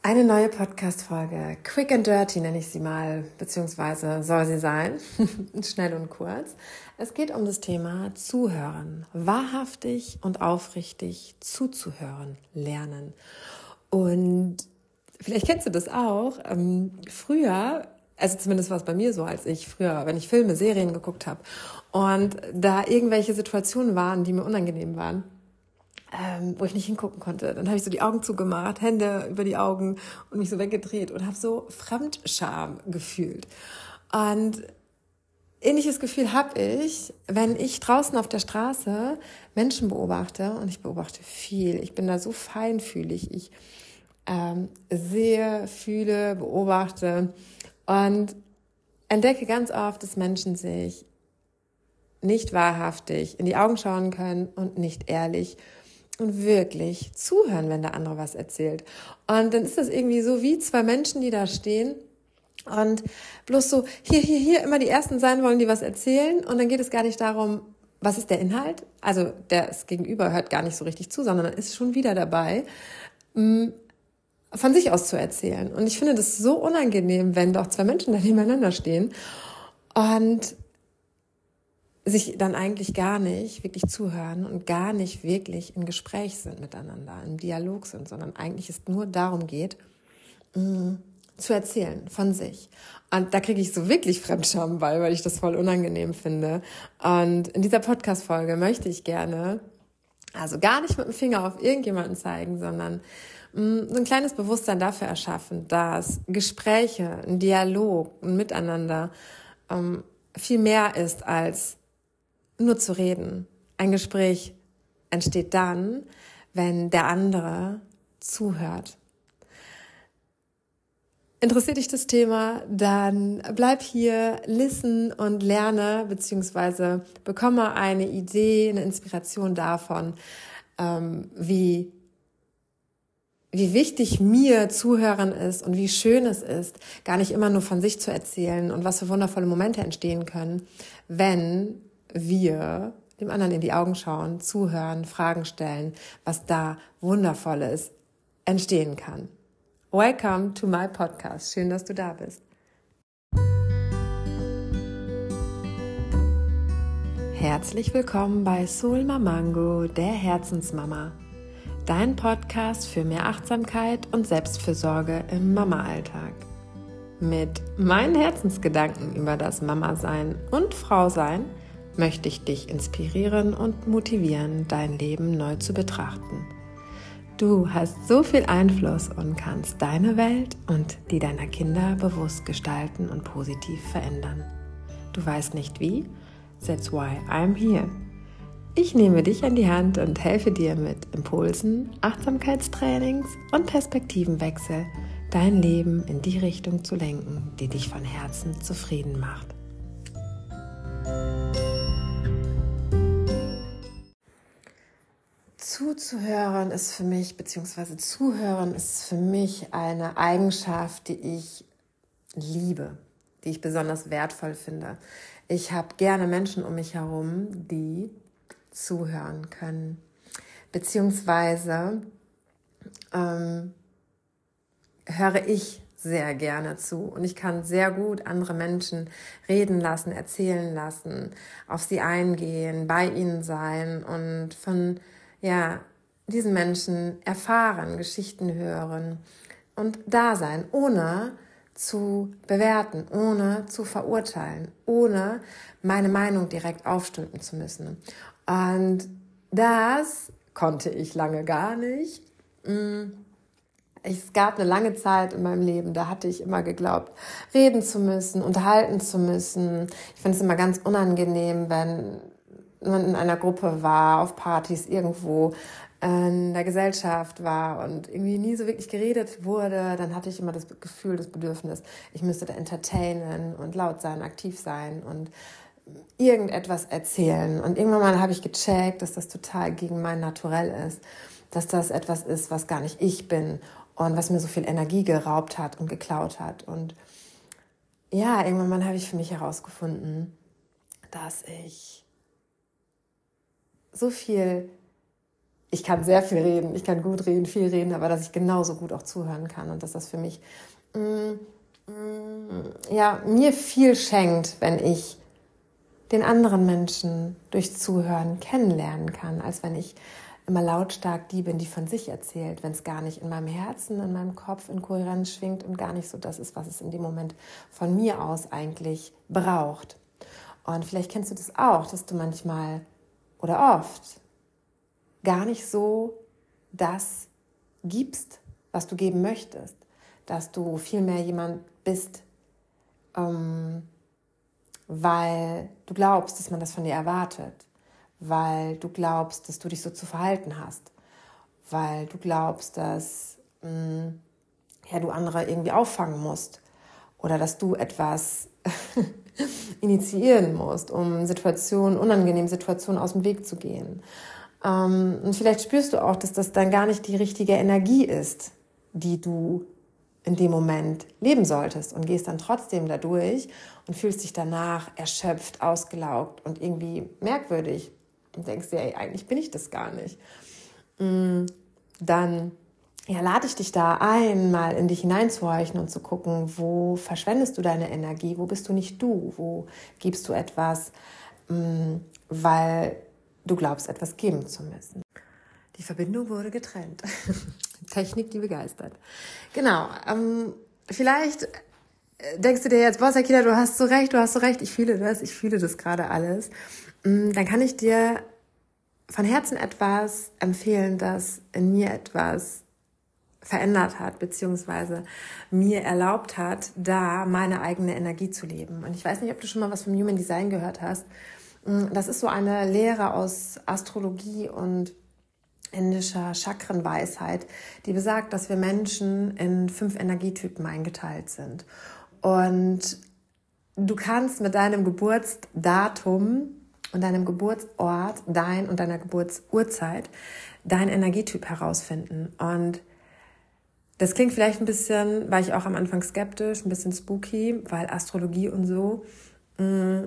Eine neue Podcast-Folge, quick and dirty nenne ich sie mal, beziehungsweise soll sie sein, schnell und kurz. Es geht um das Thema Zuhören, wahrhaftig und aufrichtig zuzuhören, lernen. Und vielleicht kennst du das auch. Ähm, früher, also zumindest war es bei mir so, als ich früher, wenn ich Filme, Serien geguckt habe und da irgendwelche Situationen waren, die mir unangenehm waren, ähm, wo ich nicht hingucken konnte. Dann habe ich so die Augen zugemacht, Hände über die Augen und mich so weggedreht und habe so Fremdscham gefühlt. Und ähnliches Gefühl habe ich, wenn ich draußen auf der Straße Menschen beobachte und ich beobachte viel. Ich bin da so feinfühlig. Ich ähm, sehe, fühle, beobachte und entdecke ganz oft, dass Menschen sich nicht wahrhaftig in die Augen schauen können und nicht ehrlich und wirklich zuhören, wenn der andere was erzählt. Und dann ist das irgendwie so wie zwei Menschen, die da stehen und bloß so hier, hier, hier immer die Ersten sein wollen, die was erzählen. Und dann geht es gar nicht darum, was ist der Inhalt? Also das Gegenüber hört gar nicht so richtig zu, sondern ist schon wieder dabei, mm, von sich aus zu erzählen. Und ich finde das so unangenehm, wenn doch zwei Menschen da nebeneinander stehen und sich dann eigentlich gar nicht wirklich zuhören und gar nicht wirklich im Gespräch sind miteinander, im Dialog sind, sondern eigentlich es nur darum geht, mm, zu erzählen von sich. Und da kriege ich so wirklich Fremdscham bei, weil ich das voll unangenehm finde. Und in dieser Podcast-Folge möchte ich gerne, also gar nicht mit dem Finger auf irgendjemanden zeigen, sondern mm, so ein kleines Bewusstsein dafür erschaffen, dass Gespräche, ein Dialog, ein Miteinander ähm, viel mehr ist als nur zu reden. Ein Gespräch entsteht dann, wenn der andere zuhört. Interessiert dich das Thema, dann bleib hier, listen und lerne, beziehungsweise bekomme eine Idee, eine Inspiration davon, ähm, wie, wie wichtig mir Zuhören ist und wie schön es ist, gar nicht immer nur von sich zu erzählen und was für wundervolle Momente entstehen können, wenn wir dem anderen in die Augen schauen, zuhören, Fragen stellen, was da Wundervolles entstehen kann. Welcome to my podcast. Schön, dass du da bist. Herzlich willkommen bei Soul Mamango, der Herzensmama. Dein Podcast für mehr Achtsamkeit und Selbstfürsorge im Mama-Alltag. Mit meinen Herzensgedanken über das Mama-Sein und Frau-Sein – möchte ich dich inspirieren und motivieren, dein Leben neu zu betrachten. Du hast so viel Einfluss und kannst deine Welt und die deiner Kinder bewusst gestalten und positiv verändern. Du weißt nicht wie? That's why I'm here. Ich nehme dich an die Hand und helfe dir mit Impulsen, Achtsamkeitstrainings und Perspektivenwechsel, dein Leben in die Richtung zu lenken, die dich von Herzen zufrieden macht. Zuzuhören ist für mich, beziehungsweise Zuhören ist für mich eine Eigenschaft, die ich liebe, die ich besonders wertvoll finde. Ich habe gerne Menschen um mich herum, die zuhören können, beziehungsweise ähm, höre ich sehr gerne zu und ich kann sehr gut andere Menschen reden lassen, erzählen lassen, auf sie eingehen, bei ihnen sein und von ja, diesen Menschen erfahren, Geschichten hören und da sein, ohne zu bewerten, ohne zu verurteilen, ohne meine Meinung direkt aufstülpen zu müssen. Und das konnte ich lange gar nicht. Mm. Es gab eine lange Zeit in meinem Leben, da hatte ich immer geglaubt, reden zu müssen, unterhalten zu müssen. Ich finde es immer ganz unangenehm, wenn man in einer Gruppe war, auf Partys irgendwo in der Gesellschaft war und irgendwie nie so wirklich geredet wurde, dann hatte ich immer das Gefühl, das Bedürfnis, ich müsste da entertainen und laut sein, aktiv sein und irgendetwas erzählen. Und irgendwann mal habe ich gecheckt, dass das total gegen mein Naturell ist, dass das etwas ist, was gar nicht ich bin und was mir so viel Energie geraubt hat und geklaut hat. Und ja, irgendwann mal habe ich für mich herausgefunden, dass ich so viel ich kann sehr viel reden, ich kann gut reden, viel reden, aber dass ich genauso gut auch zuhören kann und dass das für mich mm, mm, ja mir viel schenkt, wenn ich den anderen Menschen durch Zuhören kennenlernen kann, als wenn ich immer lautstark die bin, die von sich erzählt, wenn es gar nicht in meinem Herzen, in meinem Kopf in Kohärenz schwingt und gar nicht so das ist, was es in dem Moment von mir aus eigentlich braucht. Und vielleicht kennst du das auch, dass du manchmal oder oft gar nicht so das gibst, was du geben möchtest, dass du vielmehr jemand bist, ähm, weil du glaubst, dass man das von dir erwartet, weil du glaubst, dass du dich so zu verhalten hast, weil du glaubst, dass mh, mm, ja, du andere irgendwie auffangen musst oder dass du etwas initiieren musst, um Situationen, unangenehmen Situationen aus dem Weg zu gehen. Ähm, und vielleicht spürst du auch, dass das dann gar nicht die richtige Energie ist, die du in dem Moment leben solltest und gehst dann trotzdem dadurch und fühlst dich danach erschöpft, ausgelaugt und irgendwie merkwürdig und denkst dir, ey, eigentlich bin ich das gar nicht. Mm, dann ja, lade ich dich da ein, mal in dich hineinzuhorchen und zu gucken, wo verschwendest du deine Energie, wo bist du nicht du, wo gibst du etwas, mm, weil du glaubst, etwas geben zu müssen. Die Verbindung wurde getrennt. Technik, die begeistert. Genau. Ähm, vielleicht äh, denkst du dir jetzt, boah, Sakina, du hast so recht, du hast so recht, ich fühle das, ich fühle das gerade alles. Mm, dann kann ich dir von Herzen etwas empfehlen, das in mir etwas verändert hat, beziehungsweise mir erlaubt hat, da meine eigene Energie zu leben. Und ich weiß nicht, ob du schon mal was vom Human Design gehört hast. Mm, das ist so eine Lehre aus Astrologie und indischer Chakrenweisheit, die besagt, dass wir Menschen in fünf Energietypen eingeteilt sind. Und du kannst mit deinem Geburtsdatum und deinem Geburtsort, dein und deiner Geburtsurzeit, dein Energietyp herausfinden. Und das klingt vielleicht ein bisschen, war ich auch am Anfang skeptisch, ein bisschen spooky, weil Astrologie und so. Mm,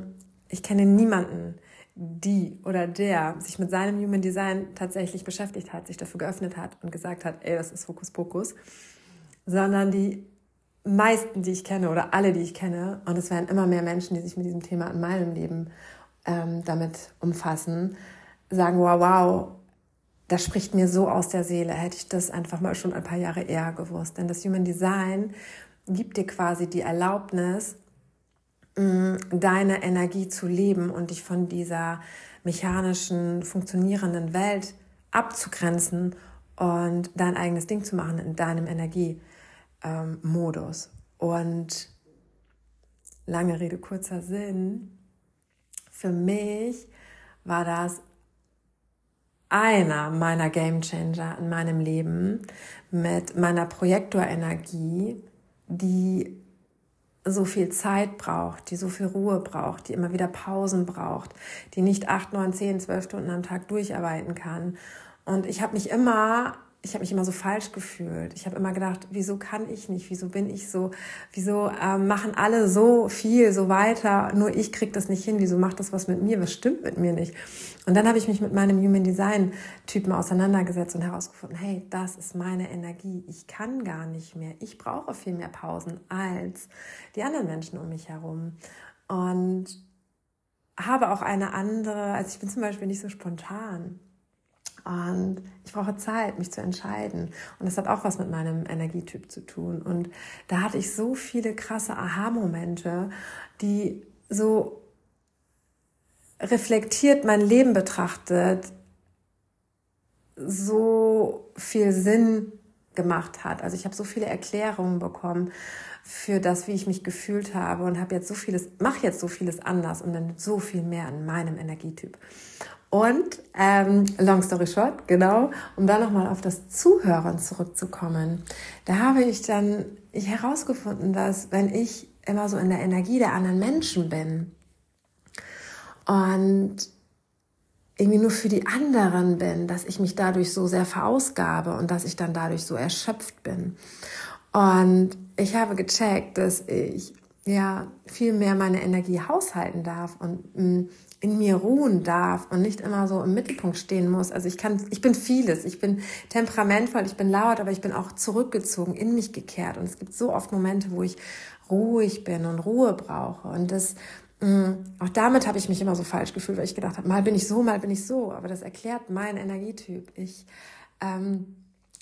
ich kenne niemanden, die oder der sich mit seinem Human Design tatsächlich beschäftigt hat, sich dafür geöffnet hat und gesagt hat, ey, das ist Hokuspokus, sondern die meisten, die ich kenne oder alle, die ich kenne, und es werden immer mehr Menschen, die sich mit diesem Thema in meinem Leben ähm, damit umfassen, sagen, wow, wow, das spricht mir so aus der Seele, hätte ich das einfach mal schon ein paar Jahre eher gewusst. Denn das Human Design gibt dir quasi die Erlaubnis, mm, deine Energie zu leben und dich von dieser mechanischen, funktionierenden Welt abzugrenzen und dein eigenes Ding zu machen in deinem Energiemodus. Und lange Rede, kurzer Sinn. Für mich war das einer meiner Game Changer in meinem Leben mit meiner Projektorenergie, die so viel Zeit braucht, die so viel Ruhe braucht, die immer wieder Pausen braucht, die nicht acht, neun, zehn, zwölf Stunden am Tag durcharbeiten kann. Und ich habe mich immer ich habe mich immer so falsch gefühlt. Ich habe immer gedacht, wieso kann ich nicht? Wieso bin ich so? Wieso ähm, machen alle so viel, so weiter? Nur ich krieg das nicht hin. Wieso macht das was mit mir? Was stimmt mit mir nicht? Und dann habe ich mich mit meinem Human Design Typen auseinandergesetzt und herausgefunden, hey, das ist meine Energie. Ich kann gar nicht mehr. Ich brauche viel mehr Pausen als die anderen Menschen um mich herum. Und habe auch eine andere, also ich bin zum Beispiel nicht so spontan. Und ich brauche Zeit, mich zu entscheiden. Und das hat auch was mit meinem Energietyp zu tun. Und da hatte ich so viele krasse Aha-Momente, die so reflektiert mein Leben betrachtet, so viel Sinn gemacht hat. Also ich habe so viele Erklärungen bekommen für das, wie ich mich gefühlt habe und habe jetzt so vieles, mache jetzt so vieles anders und dann so viel mehr an meinem Energietyp. Und ähm, long story short, genau, um da nochmal auf das Zuhören zurückzukommen, da habe ich dann herausgefunden, dass wenn ich immer so in der Energie der anderen Menschen bin und irgendwie nur für die anderen bin, dass ich mich dadurch so sehr verausgabe und dass ich dann dadurch so erschöpft bin. Und ich habe gecheckt, dass ich ja viel mehr meine Energie haushalten darf und mh, mm, in mir ruhen darf und nicht immer so im Mittelpunkt stehen muss. Also ich kann, ich bin vieles. Ich bin temperamentvoll, ich bin laut, aber ich bin auch zurückgezogen, in mich gekehrt. Und es gibt so oft Momente, wo ich ruhig bin und Ruhe brauche. Und das, mh, mm, auch damit habe ich mich immer so falsch gefühlt, weil ich gedacht habe, mal bin ich so, mal bin ich so. Aber das erklärt meinen Energietyp. Ich, ähm,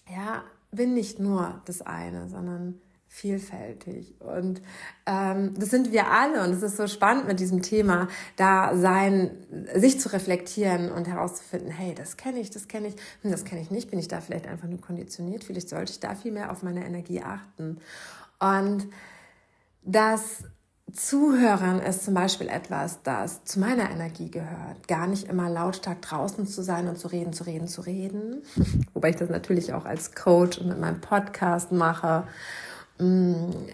ja, bin nicht nur das eine, sondern vielfältig. Und ähm, das sind wir alle. Und es ist so spannend mit diesem Thema, da sein, sich zu reflektieren und herauszufinden, hey, das kenne ich, das kenne ich, hm, das kenne ich nicht, bin ich da vielleicht einfach nur konditioniert, vielleicht sollte ich da viel mehr auf meine Energie achten. Und das Zuhören ist zum Beispiel etwas, das zu meiner Energie gehört. Gar nicht immer lautstark draußen zu sein und zu reden, zu reden, zu reden. Wobei ich das natürlich auch als Coach und mit meinem Podcast mache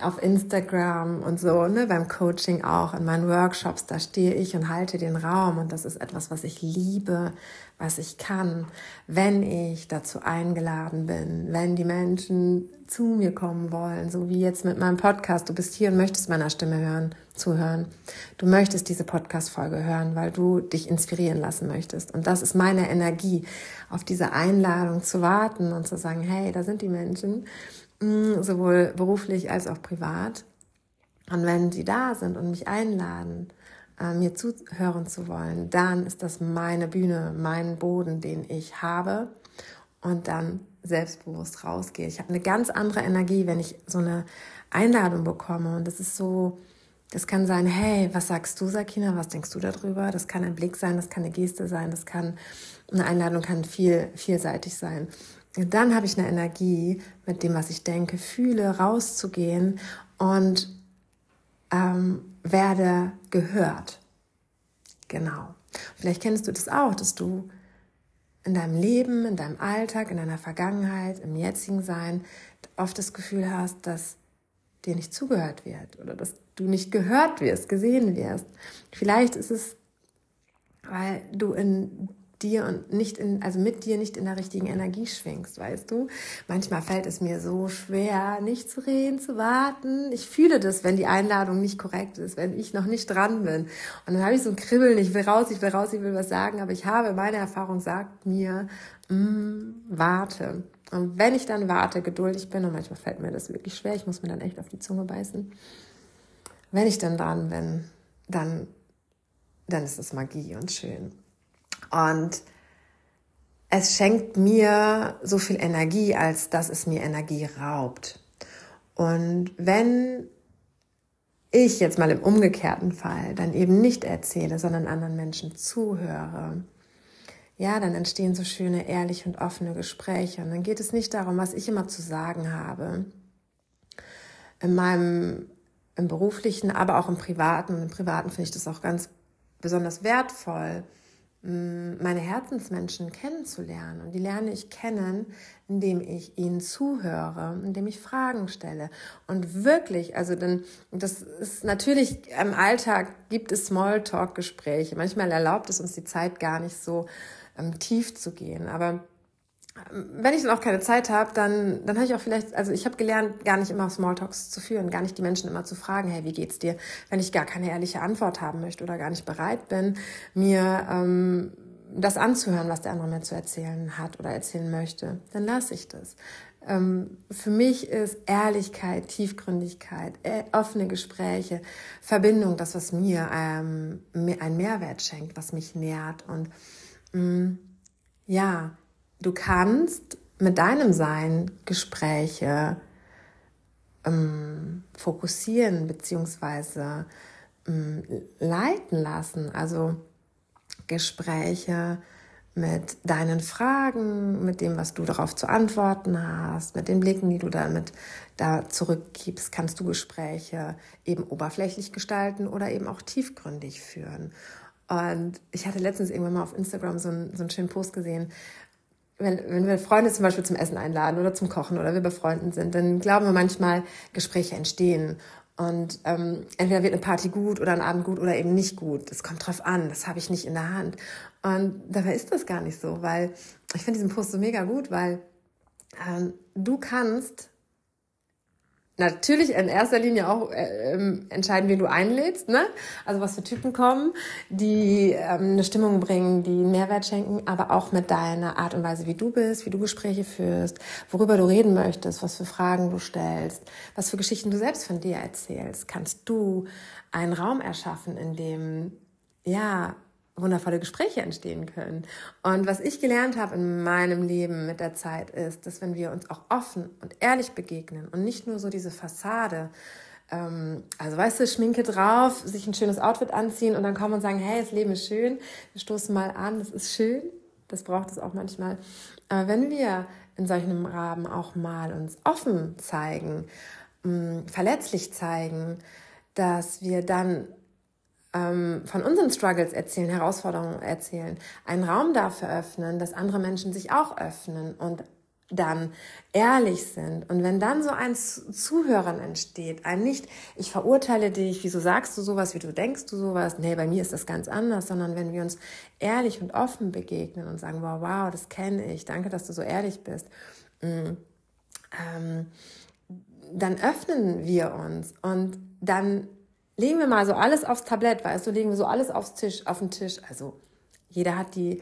auf Instagram und so, ne, beim Coaching auch, in meinen Workshops, da stehe ich und halte den Raum und das ist etwas, was ich liebe, was ich kann, wenn ich dazu eingeladen bin, wenn die Menschen zu mir kommen wollen, so wie jetzt mit meinem Podcast. Du bist hier und möchtest meiner Stimme hören, zuhören. Du möchtest diese Podcast-Folge hören, weil du dich inspirieren lassen möchtest. Und das ist meine Energie, auf diese Einladung zu warten und zu sagen, hey, da sind die Menschen Mm, sowohl beruflich als auch privat. Und wenn sie da sind und mich einladen, äh, mir zuhören zu wollen, dann ist das meine Bühne, mein Boden, den ich habe und dann selbstbewusst rausgehe. Ich habe eine ganz andere Energie, wenn ich so eine Einladung bekomme und das ist so, das kann sein, hey, was sagst du, Sakina, was denkst du darüber? Das kann ein Blick sein, das kann eine Geste sein, das kann, eine Einladung kann viel, vielseitig sein dann habe ich eine Energie, mit dem, was ich denke, fühle, rauszugehen und ähm, werde gehört. Genau. Vielleicht kennst du das auch, dass du in deinem Leben, in deinem Alltag, in deiner Vergangenheit, im jetzigen Sein oft das Gefühl hast, dass dir nicht zugehört wird oder dass du nicht gehört wirst, gesehen wirst. Vielleicht ist es, weil du in dir und nicht in, also mit dir nicht in der richtigen Energie schwingst, weißt du? Manchmal fällt es mir so schwer, nicht zu reden, zu warten. Ich fühle das, wenn die Einladung nicht korrekt ist, wenn ich noch nicht dran bin. Und dann habe ich so ein Kribbeln, ich will raus, ich will raus, ich will was sagen, aber ich habe, meine Erfahrung sagt mir, mm, warte. Und wenn ich dann warte, geduldig bin, und manchmal fällt mir das wirklich schwer, ich muss mir dann echt auf die Zunge beißen. Wenn ich dann dran bin, dann, dann ist es Magie und schön. Und es schenkt mir so viel Energie, als dass es mir Energie raubt. Und wenn ich jetzt mal im umgekehrten Fall dann eben nicht erzähle, sondern anderen Menschen zuhöre, ja, dann entstehen so schöne, ehrliche und offene Gespräche. Und dann geht es nicht darum, was ich immer zu sagen habe. In meinem, im beruflichen, aber auch im privaten. Und im privaten finde ich das auch ganz besonders wertvoll, meine Herzensmenschen kennenzulernen. Und die lerne ich kennen, indem ich ihnen zuhöre, indem ich Fragen stelle. Und wirklich, also dann, das ist natürlich im Alltag gibt es Smalltalk-Gespräche. Manchmal erlaubt es uns die Zeit gar nicht so ähm, tief zu gehen. Aber wenn ich dann auch keine Zeit habe, dann, dann habe ich auch vielleicht, also ich habe gelernt, gar nicht immer Smalltalks zu führen, gar nicht die Menschen immer zu fragen, hey, wie geht's dir, wenn ich gar keine ehrliche Antwort haben möchte oder gar nicht bereit bin, mir ähm, das anzuhören, was der andere mir zu erzählen hat oder erzählen möchte, dann lasse ich das. Ähm, für mich ist Ehrlichkeit, Tiefgründigkeit, äh, offene Gespräche, Verbindung, das, was mir ähm, einen Mehrwert schenkt, was mich nährt und mh, mm, ja, Du kannst mit deinem Sein Gespräche ähm, fokussieren beziehungsweise ähm, leiten lassen. Also Gespräche mit deinen Fragen, mit dem, was du darauf zu antworten hast, mit den Blicken, die du damit da zurückgibst, kannst du Gespräche eben oberflächlich gestalten oder eben auch tiefgründig führen. Und ich hatte letztens irgendwann mal auf Instagram so einen, so einen schönen Post gesehen, wenn, wenn wir Freunde zum Beispiel zum Essen einladen oder zum Kochen oder wir bei Freunden sind, dann glauben wir manchmal, Gespräche entstehen. Und ähm, entweder wird eine Party gut oder ein Abend gut oder eben nicht gut. Das kommt drauf an, das habe ich nicht in der Hand. Und dabei ist das gar nicht so, weil ich finde diesen Post so mega gut, weil ähm, du kannst natürlich in erster Linie auch äh, ähm, entscheiden, wen du einlädst, ne? Also was für Typen kommen, die ähm, eine Stimmung bringen, die einen Mehrwert schenken, aber auch mit deiner Art und Weise, wie du bist, wie du Gespräche führst, worüber du reden möchtest, was für Fragen du stellst, was für Geschichten du selbst von dir erzählst, kannst du einen Raum erschaffen, in dem ja wundervolle Gespräche entstehen können. Und was ich gelernt habe in meinem Leben mit der Zeit ist, dass wenn wir uns auch offen und ehrlich begegnen und nicht nur so diese Fassade, ähm, also weißt du, Schminke drauf, sich ein schönes Outfit anziehen und dann kommen und sagen, hey, das Leben ist schön, wir stoßen mal an, das ist schön, das braucht es auch manchmal. Aber wenn wir in solchen Rahmen auch mal uns offen zeigen, mh, verletzlich zeigen, dass wir dann von unseren Struggles erzählen, Herausforderungen erzählen, einen Raum dafür öffnen, dass andere Menschen sich auch öffnen und dann ehrlich sind. Und wenn dann so ein Zuhören entsteht, ein nicht, ich verurteile dich, wieso sagst du sowas, wie du denkst du sowas, nee, bei mir ist das ganz anders, sondern wenn wir uns ehrlich und offen begegnen und sagen, wow, wow, das kenne ich, danke, dass du so ehrlich bist, mm, ähm, dann öffnen wir uns und dann legen wir mal so alles aufs Tablett, weißt du, legen wir so alles aufs Tisch, auf den Tisch. Also jeder hat die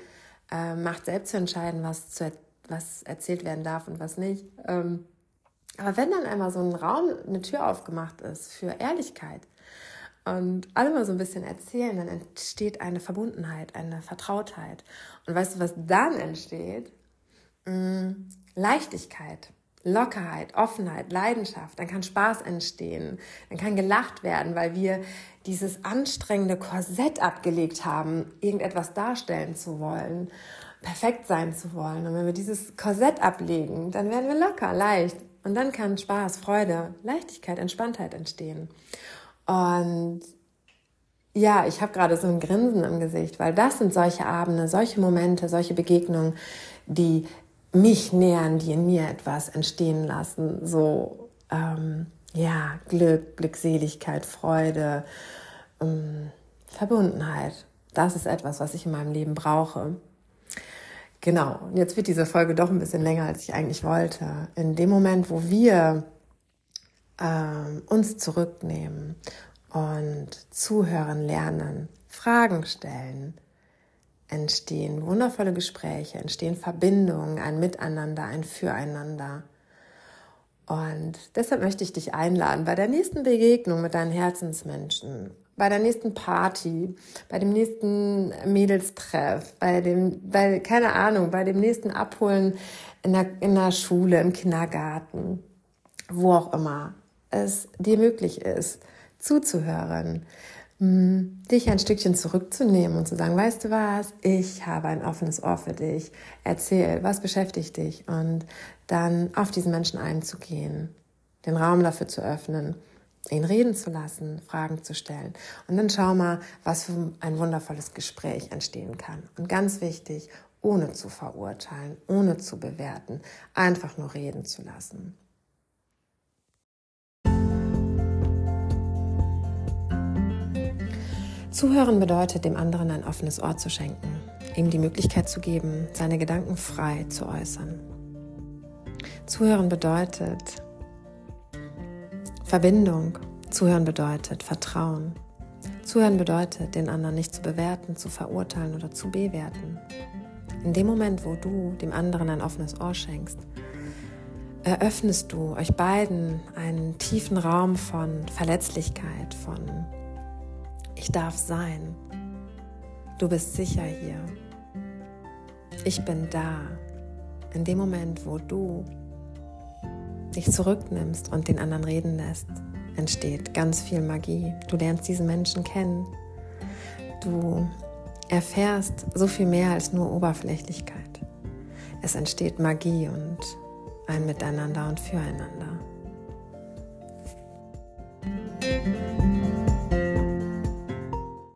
äh, Macht selbst zu entscheiden, was, zu, was erzählt werden darf und was nicht. Ähm, aber wenn dann einmal so ein Raum, eine Tür aufgemacht ist für Ehrlichkeit und alle mal so ein bisschen erzählen, dann entsteht eine Verbundenheit, eine Vertrautheit. Und weißt du, was dann entsteht? Hm, Leichtigkeit. Lockerheit, Offenheit, Leidenschaft, dann kann Spaß entstehen, dann kann gelacht werden, weil wir dieses anstrengende Korsett abgelegt haben, irgendetwas darstellen zu wollen, perfekt sein zu wollen. Und wenn wir dieses Korsett ablegen, dann werden wir locker, leicht. Und dann kann Spaß, Freude, Leichtigkeit, Entspanntheit entstehen. Und ja, ich habe gerade so ein Grinsen im Gesicht, weil das sind solche Abende, solche Momente, solche Begegnungen, die mich nähern, die in mir etwas entstehen lassen. So, ähm, ja, Glück, Glückseligkeit, Freude, ähm, Verbundenheit. Das ist etwas, was ich in meinem Leben brauche. Genau, und jetzt wird diese Folge doch ein bisschen länger, als ich eigentlich wollte. In dem Moment, wo wir ähm, uns zurücknehmen und zuhören lernen, Fragen stellen, entstehen wundervolle Gespräche, entstehen Verbindungen, ein Miteinander, ein Füreinander. Und deshalb möchte ich dich einladen, bei der nächsten Begegnung mit deinen Herzensmenschen, bei der nächsten Party, bei dem nächsten Mädelstreff, bei dem, bei, keine Ahnung, bei dem nächsten Abholen in der, in der Schule, im Kindergarten, wo auch immer es dir möglich ist, zuzuhören, dich ein Stückchen zurückzunehmen und zu sagen, weißt du was, ich habe ein offenes Ohr für dich, erzähl, was beschäftigt dich und dann auf diesen Menschen einzugehen, den Raum dafür zu öffnen, ihn reden zu lassen, Fragen zu stellen und dann schau mal, was für ein wundervolles Gespräch entstehen kann. Und ganz wichtig, ohne zu verurteilen, ohne zu bewerten, einfach nur reden zu lassen. Zuhören bedeutet, dem anderen ein offenes Ohr zu schenken, ihm die Möglichkeit zu geben, seine Gedanken frei zu äußern. Zuhören bedeutet Verbindung. Zuhören bedeutet Vertrauen. Zuhören bedeutet, den anderen nicht zu bewerten, zu verurteilen oder zu bewerten. In dem Moment, wo du dem anderen ein offenes Ohr schenkst, eröffnest du euch beiden einen tiefen Raum von Verletzlichkeit, von ich darf sein. Du bist sicher hier. Ich bin da. In dem Moment, wo du dich zurücknimmst und den anderen reden lässt, entsteht ganz viel Magie. Du lernst diesen Menschen kennen. Du erfährst so viel mehr als nur Oberflächlichkeit. Es entsteht Magie und ein Miteinander und Füreinander.